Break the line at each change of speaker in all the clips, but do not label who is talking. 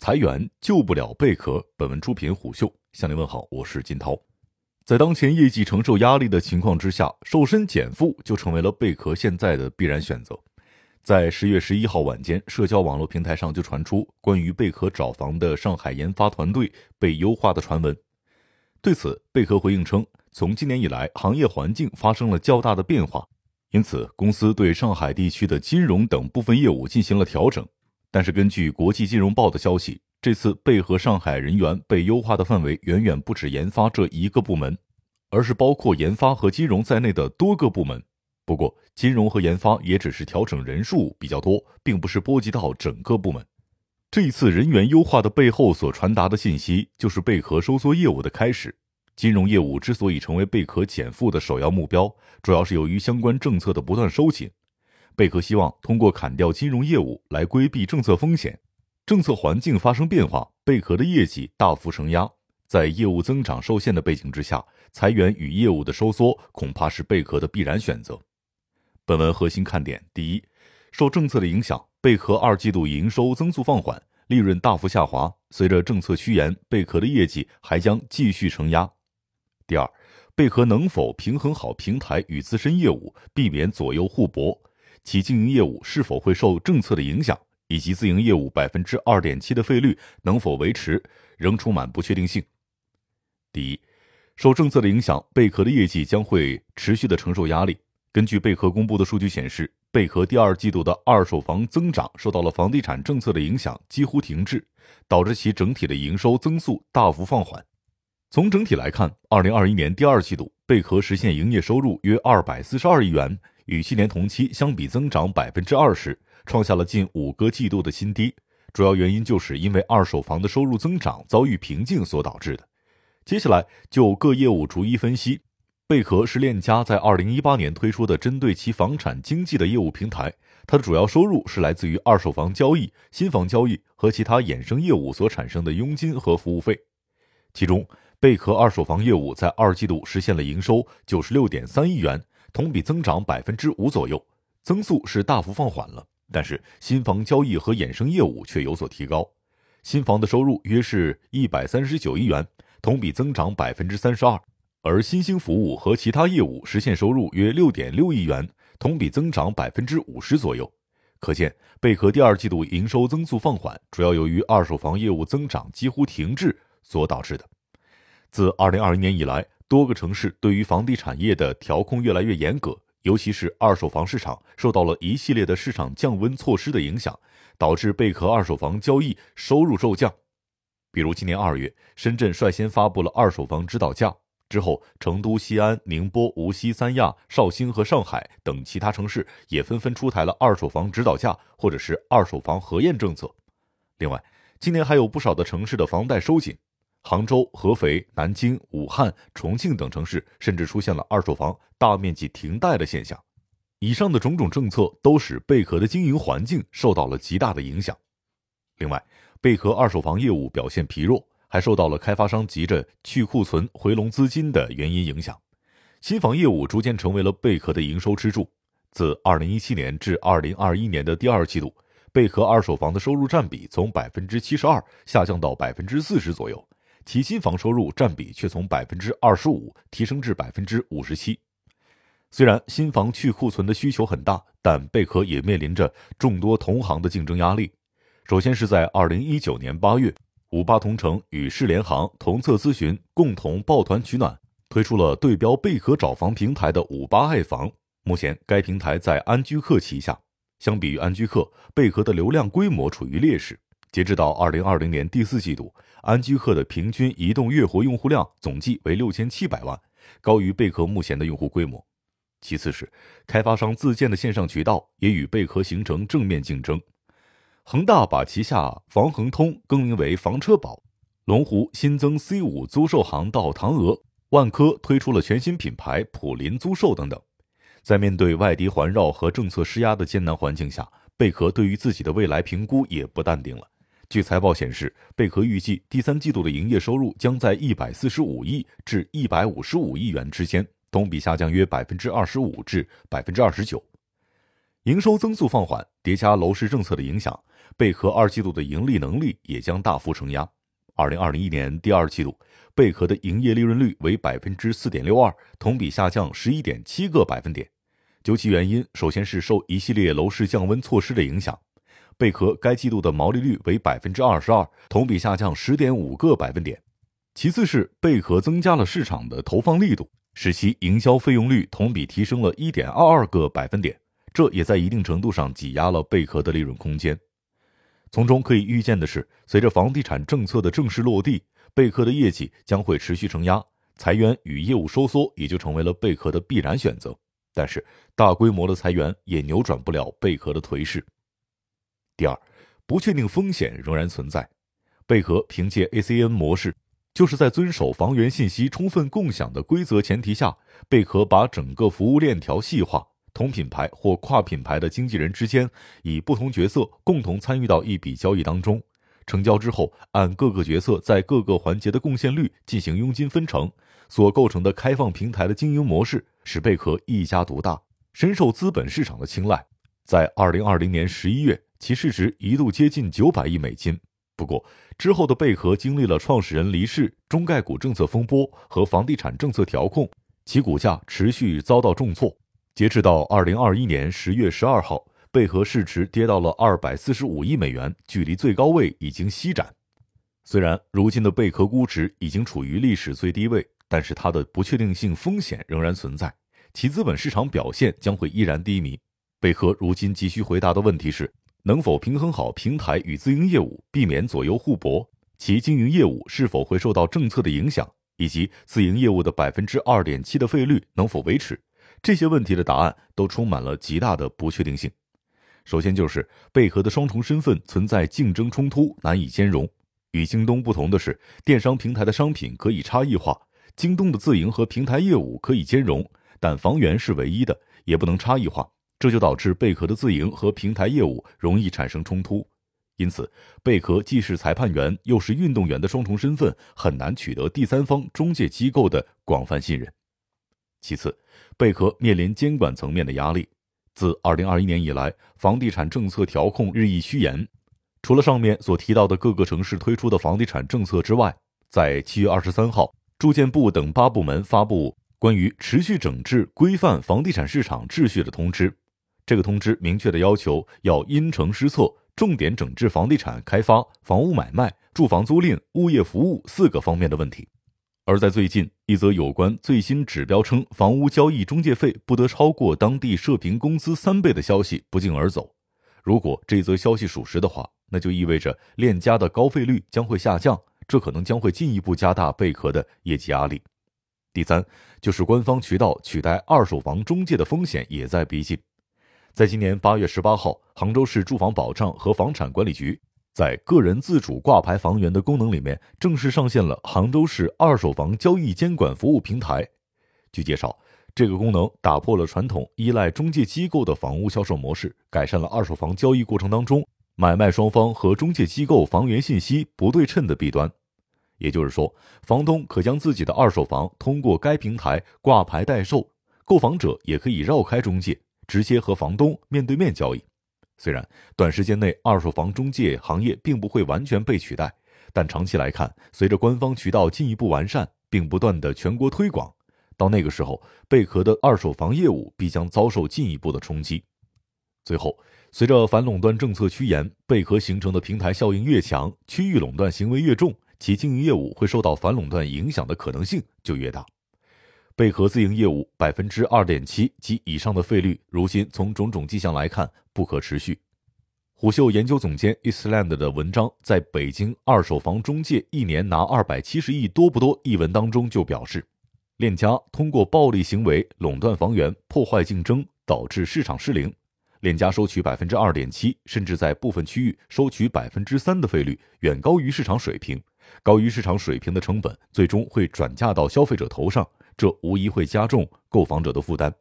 裁员救不了贝壳。本文出品虎嗅，向您问好，我是金涛。在当前业绩承受压力的情况之下，瘦身减负就成为了贝壳现在的必然选择。在十月十一号晚间，社交网络平台上就传出关于贝壳找房的上海研发团队被优化的传闻。对此，贝壳回应称，从今年以来，行业环境发生了较大的变化，因此公司对上海地区的金融等部分业务进行了调整。但是，根据国际金融报的消息，这次贝壳上海人员被优化的范围远远不止研发这一个部门，而是包括研发和金融在内的多个部门。不过，金融和研发也只是调整人数比较多，并不是波及到整个部门。这一次人员优化的背后所传达的信息，就是贝壳收缩业务的开始。金融业务之所以成为贝壳减负的首要目标，主要是由于相关政策的不断收紧。贝壳希望通过砍掉金融业务来规避政策风险。政策环境发生变化，贝壳的业绩大幅承压，在业务增长受限的背景之下，裁员与业务的收缩恐怕是贝壳的必然选择。本文核心看点：第一，受政策的影响，贝壳二季度营收增速放缓，利润大幅下滑。随着政策趋严，贝壳的业绩还将继续承压。第二，贝壳能否平衡好平台与自身业务，避免左右互搏？其经营业务是否会受政策的影响？以及自营业务百分之二点七的费率能否维持，仍充满不确定性。第一，受政策的影响，贝壳的业绩将会持续的承受压力。根据贝壳公布的数据显示，贝壳第二季度的二手房增长受到了房地产政策的影响，几乎停滞，导致其整体的营收增速大幅放缓。从整体来看，二零二一年第二季度，贝壳实现营业收入约二百四十二亿元，与去年同期相比增长百分之二十，创下了近五个季度的新低。主要原因就是因为二手房的收入增长遭遇瓶颈所导致的。接下来就各业务逐一分析。贝壳是链家在二零一八年推出的针对其房产经纪的业务平台，它的主要收入是来自于二手房交易、新房交易和其他衍生业务所产生的佣金和服务费。其中，贝壳二手房业务在二季度实现了营收九十六点三亿元，同比增长百分之五左右，增速是大幅放缓了。但是，新房交易和衍生业务却有所提高，新房的收入约是一百三十九亿元，同比增长百分之三十二。而新兴服务和其他业务实现收入约六点六亿元，同比增长百分之五十左右。可见，贝壳第二季度营收增速放缓，主要由于二手房业务增长几乎停滞所导致的。自二零二一年以来，多个城市对于房地产业的调控越来越严格，尤其是二手房市场受到了一系列的市场降温措施的影响，导致贝壳二手房交易收入骤降。比如今年二月，深圳率先发布了二手房指导价。之后，成都、西安、宁波、无锡、三亚、绍兴和上海等其他城市也纷纷出台了二手房指导价或者是二手房核验政策。另外，今年还有不少的城市的房贷收紧，杭州、合肥、南京、武汉、重庆等城市甚至出现了二手房大面积停贷的现象。以上的种种政策都使贝壳的经营环境受到了极大的影响。另外，贝壳二手房业务表现疲弱。还受到了开发商急着去库存回笼资金的原因影响，新房业务逐渐成为了贝壳的营收支柱。自二零一七年至二零二一年的第二季度，贝壳二手房的收入占比从百分之七十二下降到百分之四十左右，其新房收入占比却从百分之二十五提升至百分之五十七。虽然新房去库存的需求很大，但贝壳也面临着众多同行的竞争压力。首先是在二零一九年八月。五八同城与世联行、同策咨询共同抱团取暖，推出了对标贝壳找房平台的五八爱房。目前该平台在安居客旗下，相比于安居客，贝壳的流量规模处于劣势。截止到二零二零年第四季度，安居客的平均移动月活用户量总计为六千七百万，高于贝壳目前的用户规模。其次是开发商自建的线上渠道也与贝壳形成正面竞争。恒大把旗下房恒通更名为房车保，龙湖新增 C 五租售行到唐鹅，万科推出了全新品牌普林租售等等。在面对外敌环绕和政策施压的艰难环境下，贝壳对于自己的未来评估也不淡定了。据财报显示，贝壳预计第三季度的营业收入将在一百四十五亿至一百五十五亿元之间，同比下降约百分之二十五至百分之二十九。营收增速放缓，叠加楼市政策的影响，贝壳二季度的盈利能力也将大幅承压。二零二一年第二季度，贝壳的营业利润率为百分之四点六二，同比下降十一点七个百分点。究其原因，首先是受一系列楼市降温措施的影响，贝壳该季度的毛利率为百分之二十二，同比下降十点五个百分点。其次是贝壳增加了市场的投放力度，使其营销费用率同比提升了一点二二个百分点，这也在一定程度上挤压了贝壳的利润空间。从中可以预见的是，随着房地产政策的正式落地，贝壳的业绩将会持续承压，裁员与业务收缩也就成为了贝壳的必然选择。但是，大规模的裁员也扭转不了贝壳的颓势。第二，不确定风险仍然存在。贝壳凭借 ACN 模式，就是在遵守房源信息充分共享的规则前提下，贝壳把整个服务链条细化，同品牌或跨品牌的经纪人之间以不同角色共同参与到一笔交易当中，成交之后按各个角色在各个环节的贡献率进行佣金分成。所构成的开放平台的经营模式，使贝壳一家独大，深受资本市场的青睐。在二零二零年十一月，其市值一度接近九百亿美金。不过，之后的贝壳经历了创始人离世、中概股政策风波和房地产政策调控，其股价持续遭到重挫。截至到二零二一年十月十二号，贝壳市值跌到了二百四十五亿美元，距离最高位已经西展。虽然如今的贝壳估值已经处于历史最低位。但是它的不确定性风险仍然存在，其资本市场表现将会依然低迷。贝壳如今急需回答的问题是：能否平衡好平台与自营业务，避免左右互搏？其经营业务是否会受到政策的影响？以及自营业务的百分之二点七的费率能否维持？这些问题的答案都充满了极大的不确定性。首先就是贝壳的双重身份存在竞争冲突，难以兼容。与京东不同的是，电商平台的商品可以差异化。京东的自营和平台业务可以兼容，但房源是唯一的，也不能差异化，这就导致贝壳的自营和平台业务容易产生冲突。因此，贝壳既是裁判员又是运动员的双重身份，很难取得第三方中介机构的广泛信任。其次，贝壳面临监管层面的压力。自二零二一年以来，房地产政策调控日益趋严，除了上面所提到的各个城市推出的房地产政策之外，在七月二十三号。住建部等八部门发布关于持续整治规范房地产市场秩序的通知。这个通知明确的要求要因城施策，重点整治房地产开发、房屋买卖、住房租赁、物业服务四个方面的问题。而在最近，一则有关最新指标称房屋交易中介费不得超过当地社平工资三倍的消息不胫而走。如果这则消息属实的话，那就意味着链家的高费率将会下降。这可能将会进一步加大贝壳的业绩压力。第三，就是官方渠道取代二手房中介的风险也在逼近。在今年八月十八号，杭州市住房保障和房产管理局在个人自主挂牌房源的功能里面正式上线了杭州市二手房交易监管服务平台。据介绍，这个功能打破了传统依赖中介机构的房屋销售模式，改善了二手房交易过程当中买卖双方和中介机构房源信息不对称的弊端。也就是说，房东可将自己的二手房通过该平台挂牌代售，购房者也可以绕开中介，直接和房东面对面交易。虽然短时间内二手房中介行业并不会完全被取代，但长期来看，随着官方渠道进一步完善并不断的全国推广，到那个时候，贝壳的二手房业务必将遭受进一步的冲击。最后，随着反垄断政策趋严，贝壳形成的平台效应越强，区域垄断行为越重。其经营业务会受到反垄断影响的可能性就越大。贝壳自营业务百分之二点七及以上的费率，如今从种种迹象来看不可持续。虎嗅研究总监 Island 的文章在北京二手房中介一年拿二百七十亿多不多一文当中就表示，链家通过暴力行为垄断房源，破坏竞争，导致市场失灵。链家收取百分之二点七，甚至在部分区域收取百分之三的费率，远高于市场水平。高于市场水平的成本，最终会转嫁到消费者头上，这无疑会加重购房者的负担。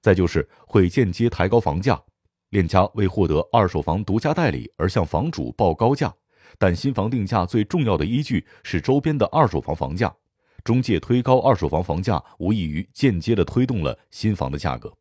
再就是会间接抬高房价，链家为获得二手房独家代理而向房主报高价，但新房定价最重要的依据是周边的二手房房价，中介推高二手房房价，无异于间接的推动了新房的价格。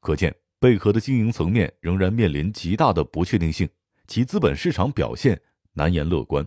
可见，贝壳的经营层面仍然面临极大的不确定性，其资本市场表现难言乐观。